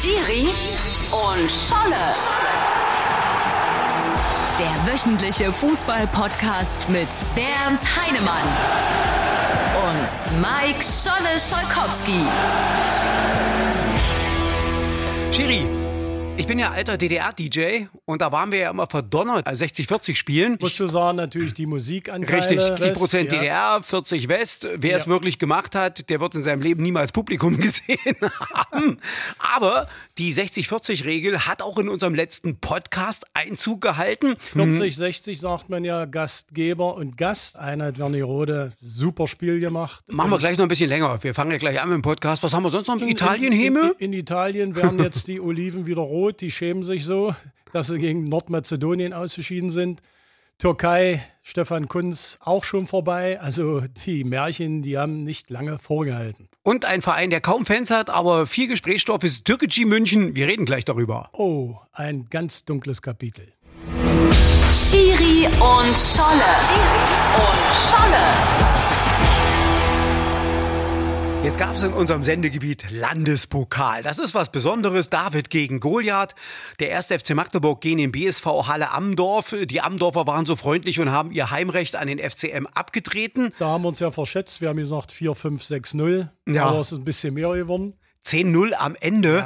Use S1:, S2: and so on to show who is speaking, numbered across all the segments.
S1: Schiri und Scholle. Der wöchentliche Fußball-Podcast mit Bernd Heinemann und Mike Scholle Scholkowski.
S2: Schiri, ich bin ja alter DDR-DJ und da waren wir ja immer verdonnert, 60-40 spielen.
S3: Musst du sagen, natürlich die Musikanteile.
S2: Richtig, 70 Prozent
S3: ja.
S2: DDR, 40 West. Wer
S3: Ja.
S2: es wirklich gemacht hat, der wird in seinem Leben niemals Publikum gesehen haben. Aber die 60-40-Regel hat auch in unserem letzten Podcast Einzug gehalten.
S3: 40, 60 sagt man ja Gastgeber und Gast. Einheit Wernigerode, super Spiel gemacht.
S2: Machen wir gleich noch ein bisschen länger. Wir fangen ja gleich an mit dem Podcast. Was haben wir sonst noch? Italien,
S3: in,
S2: Heme?
S3: in, in Italien werden jetzt die Oliven wieder rot. Die schämen sich so, dass sie gegen Nordmazedonien ausgeschieden sind. Türkei, Stefan Kunz auch schon vorbei. Also die Märchen, die haben nicht lange vorgehalten.
S2: Und ein Verein, der kaum Fans hat, aber viel Gesprächsstoff ist Türkgücü München. Wir reden gleich darüber.
S3: Oh, ein ganz dunkles Kapitel.
S1: Schiri und Scholle. und Scholle.
S2: Jetzt gab es in unserem Sendegebiet Landespokal. Das ist was Besonderes. David gegen Goliath. Der erste FC Magdeburg gegen den BSV Halle Amdorf. Die Amdorfer waren so freundlich und haben ihr Heimrecht an den FCM abgetreten.
S3: Da haben wir uns ja verschätzt. Wir haben gesagt 4, 5, 6, 0.
S2: Ja.
S3: Aber es ist ein bisschen mehr geworden.
S2: 10-0 am Ende.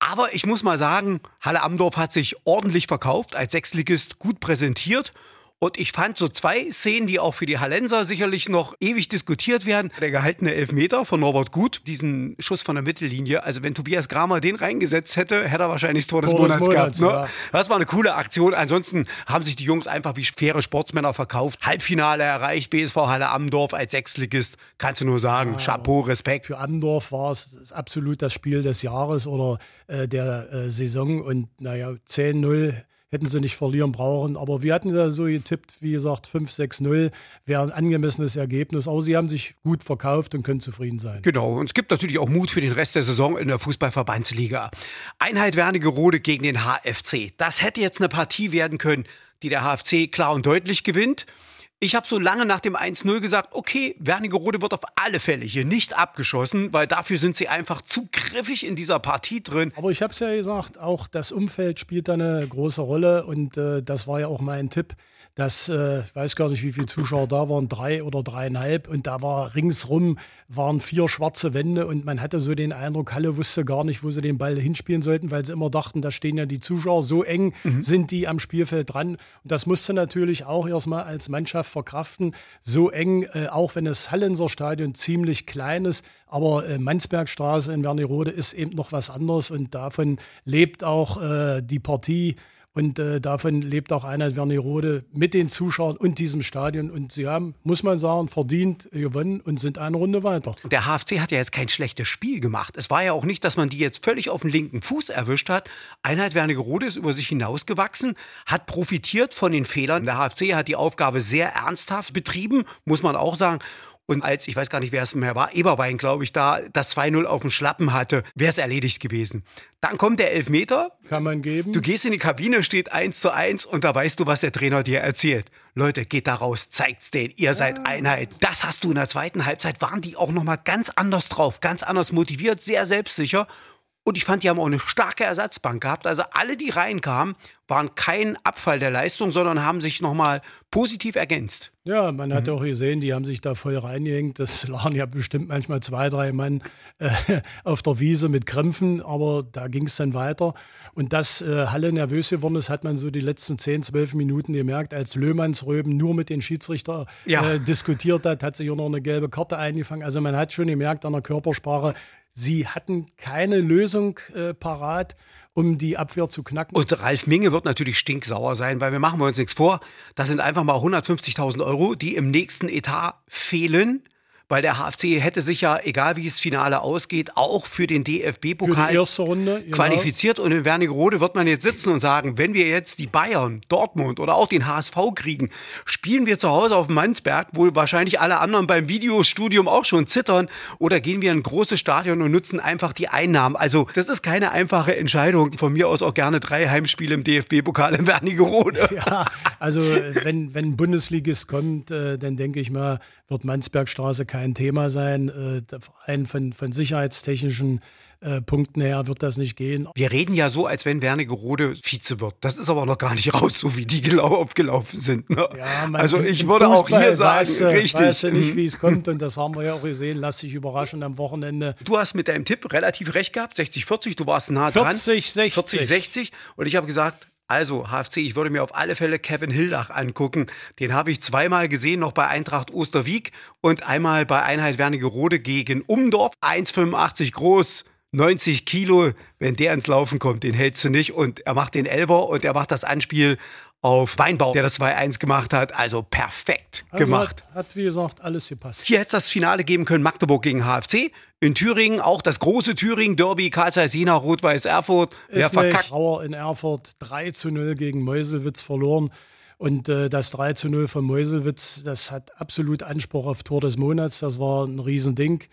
S2: Aber ich muss mal sagen, Halle Amdorf hat sich ordentlich verkauft, als Sechsligist gut präsentiert. Und ich fand so zwei Szenen, die auch für die Hallenser sicherlich noch ewig diskutiert werden. Der gehaltene Elfmeter von Norbert Gut, diesen Schuss von der Mittellinie. Also wenn Tobias Kramer den reingesetzt hätte, hätte er wahrscheinlich das Tor des
S3: Tor des
S2: Monats gehabt.
S3: Monats,
S2: Ne?
S3: ja.
S2: Das war eine coole Aktion. Ansonsten haben sich die Jungs einfach wie faire Sportsmänner verkauft. Halbfinale erreicht, BSV Halle Amdorf als Sechsligist. Kannst du nur sagen, Chapeau, Respekt.
S3: Für Amdorf war es absolut das Spiel des Jahres oder äh, der äh, Saison. Und naja, 10-0 hätten sie nicht verlieren brauchen. Aber wir hatten da so getippt, wie gesagt, 5-6-0 wäre ein angemessenes Ergebnis. Aber sie haben sich gut verkauft und können zufrieden sein.
S2: Genau, und es gibt natürlich auch Mut für den Rest der Saison in der Fußballverbandsliga. Einheit Wernigerode gegen den HFC. Das hätte jetzt eine Partie werden können, die der HFC klar und deutlich gewinnt. Ich habe so lange nach dem 1-0 gesagt, okay, Wernigerode wird auf alle Fälle hier nicht abgeschossen, weil dafür sind sie einfach zu griffig in dieser Partie drin.
S3: Aber ich habe es ja gesagt, auch das Umfeld spielt da eine große Rolle und äh, das war ja auch mein Tipp, dass, äh, ich weiß gar nicht, wie viele Zuschauer da waren, drei oder dreieinhalb und da war ringsrum waren vier schwarze Wände und man hatte so den Eindruck, Halle wusste gar nicht, wo sie den Ball hinspielen sollten, weil sie immer dachten, da stehen ja die Zuschauer, so eng sind die am Spielfeld dran und das musste natürlich auch erstmal als Mannschaft verkraften, so eng, äh, auch wenn das Hallenser Stadion ziemlich klein ist, aber äh, Mansbergstraße in Wernigerode ist eben noch was anderes und davon lebt auch äh, die Partie und äh, davon lebt auch Einheit Wernigerode mit den Zuschauern und diesem Stadion. Und sie haben, muss man sagen, verdient gewonnen und sind eine Runde weiter.
S2: Der HFC hat ja jetzt kein schlechtes Spiel gemacht. Es war ja auch nicht, dass man die jetzt völlig auf den linken Fuß erwischt hat. Einheit Wernigerode ist über sich hinausgewachsen, hat profitiert von den Fehlern. Der HFC hat die Aufgabe sehr ernsthaft betrieben, muss man auch sagen. Und als, ich weiß gar nicht, wer es mehr war, Eberwein, glaube ich, da das 2-0 auf dem Schlappen hatte, wäre es erledigt gewesen. Dann kommt der Elfmeter.
S3: Kann man geben.
S2: Du gehst in die Kabine, steht 1 zu 1 und da weißt du, was der Trainer dir erzählt. Leute, geht da raus, zeigt's denen, ihr seid Einheit. Das hast du in der zweiten Halbzeit, waren die auch nochmal ganz anders drauf, ganz anders motiviert, sehr selbstsicher. Und ich fand, die haben auch eine starke Ersatzbank gehabt. Also alle, die reinkamen, waren kein Abfall der Leistung, sondern haben sich nochmal positiv ergänzt.
S3: Ja, man
S2: Mhm.
S3: hat auch gesehen, die haben sich da voll reingehängt. Das lagen ja bestimmt manchmal zwei, drei Mann äh, auf der Wiese mit Krämpfen, aber da ging es dann weiter. Und dass äh, Halle nervös geworden ist, hat man so die letzten 10, 12 Minuten gemerkt, als Löhmannsröben nur mit den Schiedsrichter
S2: Ja.
S3: äh, diskutiert hat, hat sich auch noch eine gelbe Karte eingefangen. Also man hat schon gemerkt an der Körpersprache, sie hatten keine Lösung äh, parat, um die Abwehr zu knacken.
S2: Und Ralf Minge wird natürlich stinksauer sein, weil wir machen uns nichts vor. Das sind einfach mal 150.000 Euro, die im nächsten Etat fehlen. Weil der HFC hätte sich ja, egal wie das Finale ausgeht, auch für den DFB-Pokal
S3: genau.
S2: qualifiziert. Und in Wernigerode wird man jetzt sitzen und sagen, wenn wir jetzt die Bayern, Dortmund oder auch den HSV kriegen, spielen wir zu Hause auf Mansberg, wo wahrscheinlich alle anderen beim Videostudium auch schon zittern, oder gehen wir in ein großes Stadion und nutzen einfach die Einnahmen. Also das ist keine einfache Entscheidung. Von mir aus auch gerne drei Heimspiele im DFB-Pokal in Wernigerode.
S3: Ja, also wenn, wenn ein Bundesligist kommt, äh, dann denke ich mal, wird Mansbergstraße kein Thema sein. Äh, von, von sicherheitstechnischen äh, Punkten her wird das nicht gehen.
S2: Wir reden ja so, als wenn Wernigerode Vize wird. Das ist aber noch gar nicht raus, so wie die gelau aufgelaufen sind. Ne?
S3: Ja, man-
S2: also ich würde auch
S3: Fußball
S2: hier sagen,
S3: weißt du-
S2: richtig.
S3: Weißt du nicht,
S2: Mhm.
S3: wie es kommt und das haben wir ja auch gesehen. Lass dich überraschen am Wochenende.
S2: Du hast mit deinem Tipp relativ recht gehabt, 60-40, du warst nah dran.
S3: 40-60.
S2: 40-60 und ich habe gesagt, also HFC, ich würde mir auf alle Fälle Kevin Hildach angucken. Den habe ich zweimal gesehen, noch bei Eintracht Osterwieck und einmal bei Einheit Wernigerode gegen Umdorf. 1,85 groß, 90 Kilo. Wenn der ins Laufen kommt, den hältst du nicht. Und er macht den Elver und er macht das Anspiel auf Weinbau, der das 2-1 gemacht hat. Also perfekt
S3: Also
S2: gemacht.
S3: Hat, hat, wie gesagt, alles gepasst.
S2: Hier hätte es das Finale geben können, Magdeburg gegen HFC. In Thüringen auch das große Thüringen-Derby, Karl Zeiss Jena, Rot-Weiß Erfurt. Wer
S3: ist
S2: verkackt?
S3: Trauer in Erfurt 3 zu 0 gegen Meuselwitz verloren. Und äh, das 3 zu 0 von Meuselwitz, das hat absolut Anspruch auf Tor des Monats. Das war ein Riesending.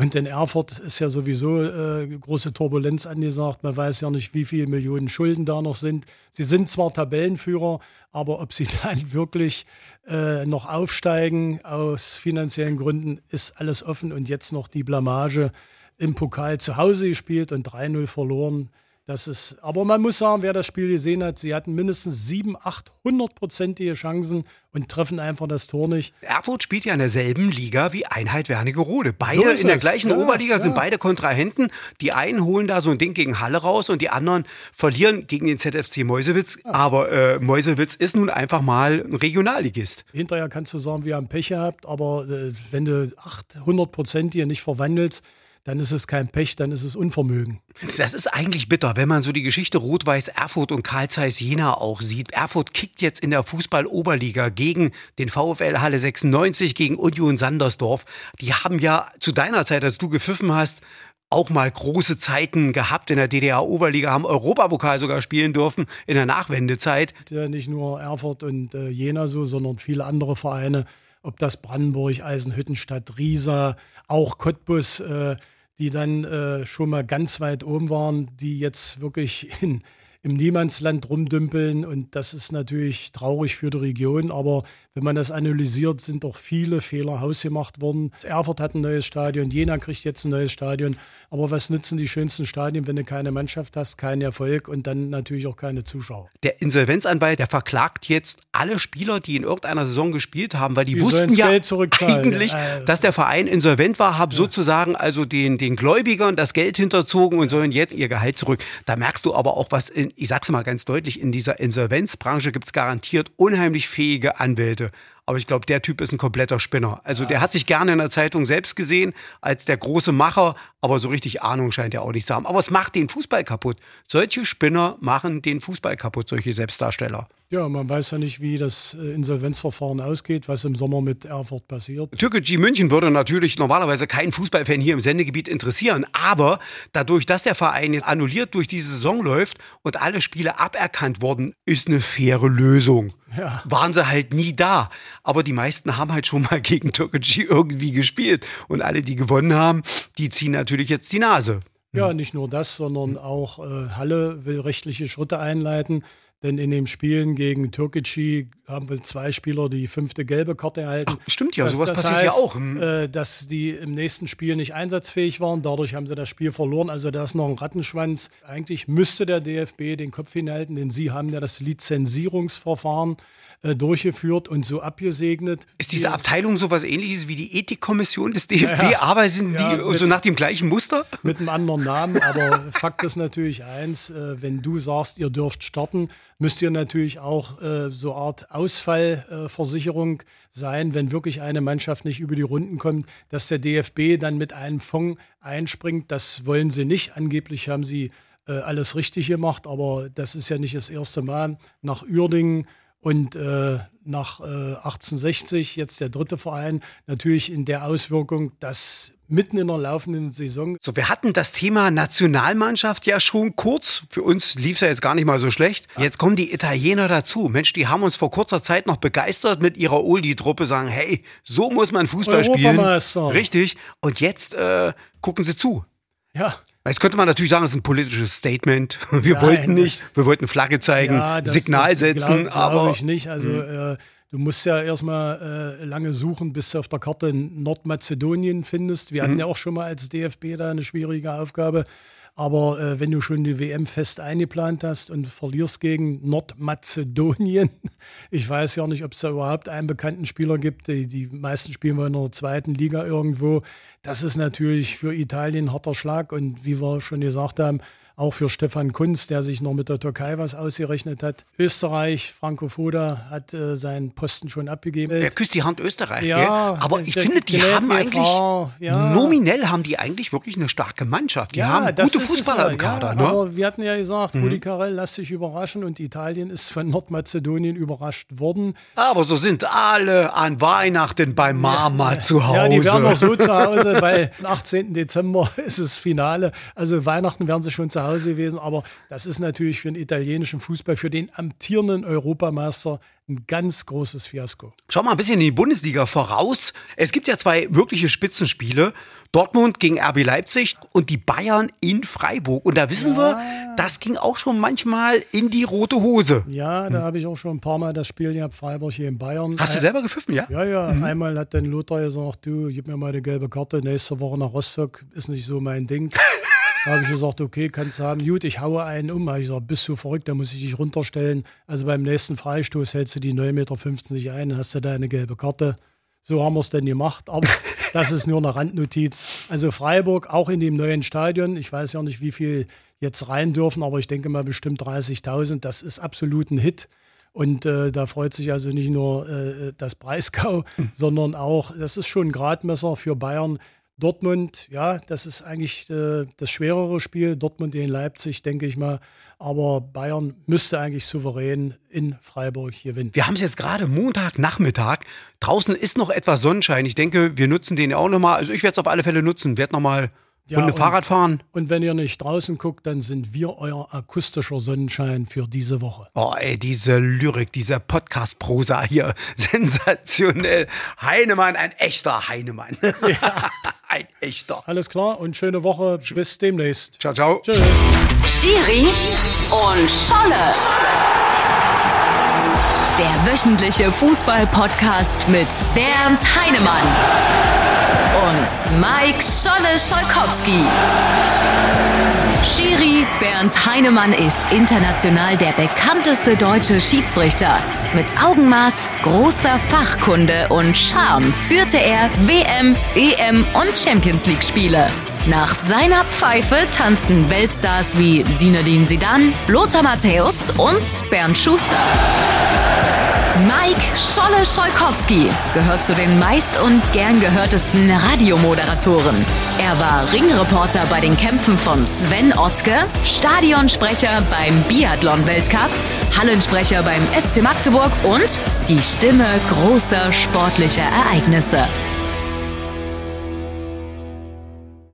S3: Und in Erfurt ist ja sowieso äh, große Turbulenz angesagt. Man weiß ja nicht, wie viele Millionen Schulden da noch sind. Sie sind zwar Tabellenführer, aber ob sie dann wirklich äh, noch aufsteigen aus finanziellen Gründen, ist alles offen. Und jetzt noch die Blamage im Pokal zu Hause gespielt und 3-0 verloren. Das ist, aber man muss sagen, wer das Spiel gesehen hat, sie hatten mindestens 7, 800-prozentige Chancen und treffen einfach das Tor nicht.
S2: Erfurt spielt ja in derselben Liga wie Einheit Wernigerode.
S3: So
S2: Beide
S3: ist
S2: in der gleichen
S3: Ja,
S2: Oberliga
S3: ja.
S2: sind beide Kontrahenten. Die einen holen da so ein Ding gegen Halle raus und die anderen verlieren gegen den ZFC Meuselwitz. Aber äh, Meuselwitz ist nun einfach mal ein Regionalligist.
S3: Hinterher kannst du sagen, wir haben Pech gehabt, aber äh, wenn du 800 Prozent hier nicht verwandelst, dann ist es kein Pech, dann ist es Unvermögen.
S2: Das ist eigentlich bitter, wenn man so die Geschichte Rot-Weiß Erfurt und Karl Zeiss Jena auch sieht. Erfurt kickt jetzt in der Fußball-Oberliga gegen den VfL Halle 96, gegen Union Sandersdorf. Die haben ja zu deiner Zeit, als du gepfiffen hast, auch mal große Zeiten gehabt in der DDR-Oberliga, haben Europapokal sogar spielen dürfen in der Nachwendezeit.
S3: Ja, nicht nur Erfurt und äh, Jena so, sondern viele andere Vereine, ob das Brandenburg, Eisenhüttenstadt, Riesa, auch Cottbus, äh, die dann äh, schon mal ganz weit oben waren, die jetzt wirklich in, im Niemandsland rumdümpeln. Und das ist natürlich traurig für die Region. Aber wenn man das analysiert, sind doch viele Fehler hausgemacht worden. Erfurt hat ein neues Stadion, Jena kriegt jetzt ein neues Stadion. Aber was nützen die schönsten Stadien, wenn du keine Mannschaft hast, keinen Erfolg und dann natürlich auch keine Zuschauer?
S2: Der Insolvenzanwalt, der verklagt jetzt alle Spieler, die in irgendeiner Saison gespielt haben, weil die,
S3: Die
S2: wussten ja eigentlich,
S3: Äh,
S2: dass der Verein insolvent war, haben sozusagen also den, den Gläubigern das Geld hinterzogen und sollen jetzt ihr Gehalt zurück. Da merkst du aber auch was, in, ich sag's mal ganz deutlich, in dieser Insolvenzbranche gibt's garantiert unheimlich fähige Anwälte. Aber ich glaube, der Typ ist ein kompletter Spinner. Also der hat sich gerne in der Zeitung selbst gesehen als der große Macher, aber so richtig Ahnung scheint er auch nicht zu haben. Aber es macht den Fußball kaputt. Solche Spinner machen den Fußball kaputt, solche Selbstdarsteller.
S3: Ja, man weiß ja nicht, wie das äh, Insolvenzverfahren ausgeht, was im Sommer mit Erfurt passiert.
S2: Türkgücü München würde natürlich normalerweise keinen Fußballfan hier im Sendegebiet interessieren, aber dadurch, dass der Verein jetzt annulliert durch diese Saison läuft und alle Spiele aberkannt wurden, ist eine faire Lösung.
S3: Ja.
S2: Waren sie halt nie da. Aber die meisten haben halt schon mal gegen Türkgücü irgendwie gespielt. Und alle, die gewonnen haben, die ziehen natürlich jetzt die Nase.
S3: Ja, nicht nur das, sondern auch äh, Halle will rechtliche Schritte einleiten. Denn in den Spielen gegen Türkgücü haben wir zwei Spieler die fünfte gelbe Karte erhalten.
S2: Ach, stimmt ja,
S3: Das-
S2: sowas
S3: das
S2: passiert ja
S3: heißt,
S2: auch. Hm.
S3: Äh, dass die im nächsten Spiel nicht einsatzfähig waren. Dadurch haben sie das Spiel verloren. Also da ist noch ein Rattenschwanz. Eigentlich müsste der DFB den Kopf hinhalten, denn sie haben ja das Lizenzierungsverfahren äh, durchgeführt und so abgesegnet.
S2: Ist diese Abteilung sowas ähnliches wie die Ethikkommission des DFB?
S3: Ja, ja.
S2: Arbeiten die
S3: Ja, mit-
S2: so nach dem gleichen Muster?
S3: mit einem anderen Namen, aber Fakt ist natürlich eins, äh, wenn du sagst, ihr dürft starten, müsst ihr natürlich auch äh, so Art Ausfallversicherung sein, wenn wirklich eine Mannschaft nicht über die Runden kommt, dass der DFB dann mit einem Fonds einspringt. Das wollen sie nicht. Angeblich haben sie äh, alles richtig gemacht, aber das ist ja nicht das erste Mal. Nach Uerdingen und äh, nach äh, 1860, jetzt der dritte Verein, natürlich in der Auswirkung, dass mitten in der laufenden Saison
S2: So, wir hatten das Thema Nationalmannschaft ja schon kurz. Für uns lief es ja jetzt gar nicht mal so schlecht. Jetzt kommen die Italiener dazu. Mensch, die haben uns vor kurzer Zeit noch begeistert mit ihrer Oldie-Truppe, sagen, hey, so muss man Fußball spielen. Richtig. Und jetzt äh, gucken sie zu.
S3: Ja,
S2: Jetzt könnte man natürlich sagen, es ist ein politisches Statement. Wir
S3: Nein,
S2: wollten nicht,
S3: das-
S2: wir wollten Flagge zeigen,
S3: ja das,
S2: Signal
S3: das
S2: setzen,
S3: glaub,
S2: aber
S3: glaube ich nicht. Also äh, Du musst ja erstmal äh, lange suchen, bis du auf der Karte Nordmazedonien findest. Wir hatten ja auch schon mal als DFB da eine schwierige Aufgabe. Aber äh, wenn du schon die WM fest eingeplant hast und verlierst gegen Nordmazedonien, ich weiß ja nicht, ob es da überhaupt einen bekannten Spieler gibt. Die, die meisten spielen wir in der zweiten Liga irgendwo. Das ist natürlich für Italien ein harter Schlag. Und wie wir schon gesagt haben, auch für Stefan Kunz, der sich noch mit der Türkei was ausgerechnet hat. Österreich, Franco Foda hat äh, seinen Posten schon abgegeben.
S2: Er küsst die Hand Österreich.
S3: Ja,
S2: gell? aber ich
S3: der-
S2: finde, die haben eigentlich
S3: ja.
S2: nominell haben die eigentlich wirklich eine starke Mannschaft. Die haben
S3: das
S2: gute
S3: es
S2: Fußballer
S3: ja,
S2: im Kader.
S3: Ja,
S2: ne?
S3: Aber wir hatten ja gesagt, Rudi Carell lässt sich überraschen und Italien ist von Nordmazedonien überrascht worden.
S2: Aber so sind alle an Weihnachten bei Mama zu Hause.
S3: Ja, die werden noch so zu Hause, weil am 18. Dezember ist das Finale. Also Weihnachten werden sie schon zu Hause gewesen, aber das ist natürlich für den italienischen Fußball, für den amtierenden Europameister ein ganz großes Fiasko.
S2: Schau mal ein bisschen in die Bundesliga voraus. Es gibt ja zwei wirkliche Spitzenspiele. Dortmund gegen RB Leipzig und die Bayern in Freiburg. Und da wissen wir, das ging auch schon manchmal in die rote Hose.
S3: Ja, da habe ich auch schon ein paar Mal das Spiel gehabt, Freiburg hier in Bayern.
S2: Hast du selber gepfiffen, ja?
S3: Ja, ja. Einmal hat dann Lothar gesagt, du, gib mir mal eine gelbe Karte, nächste Woche nach Rostock, ist nicht so mein Ding. Da habe ich gesagt, okay, kannst du haben. Gut, ich haue einen um. Habe ich gesagt, bist du verrückt, da muss ich dich runterstellen. Also beim nächsten Freistoß hältst du die 9,50 Meter nicht ein, hast du da eine gelbe Karte. So haben wir es denn gemacht, aber das ist nur eine Randnotiz. Also Freiburg auch in dem neuen Stadion. Ich weiß ja nicht, wie viel jetzt rein dürfen, aber ich denke mal bestimmt 30.000. Das ist absolut ein Hit. Und äh, da freut sich also nicht nur äh, das Breisgau, sondern auch, das ist schon ein Gradmesser für Bayern. Dortmund, ja, das ist eigentlich äh, das schwerere Spiel. Dortmund in Leipzig, denke ich mal. Aber Bayern müsste eigentlich souverän in Freiburg gewinnen.
S2: Wir haben es jetzt gerade Montagnachmittag. Draußen ist noch etwas Sonnenschein. Ich denke, wir nutzen den ja auch nochmal. Also ich werde es auf alle Fälle nutzen. Werde nochmal
S3: Ja,
S2: Runde
S3: und-
S2: Fahrrad fahren.
S3: Und wenn ihr nicht draußen guckt, dann sind wir euer akustischer Sonnenschein für diese Woche.
S2: Oh, ey, diese Lyrik, diese Podcast-Prosa hier. Sensationell. Heinemann, ein echter Heinemann. ein echter.
S3: Alles klar und schöne Woche. Bis demnächst.
S2: Ciao, ciao.
S3: Tschüss.
S1: Schiri und Scholle. Der wöchentliche Fußball-Podcast mit Bernd Heinemann und Mike Scholle Scholkowski. Schiri Bernd Heinemann ist international der bekannteste deutsche Schiedsrichter. Mit Augenmaß, großer Fachkunde und Charme führte er WM, EM und Champions League Spiele. Nach seiner Pfeife tanzten Weltstars wie Zinedine Zidane, Lothar Matthäus und Bernd Schuster. Mike Scholle Scholkowski gehört zu den meist und gern gehörtesten Radiomoderatoren. Er war Ringreporter bei den Kämpfen von Sven Otzke, Stadionsprecher beim Biathlon-Weltcup, Hallensprecher beim SC Magdeburg und die Stimme großer sportlicher Ereignisse.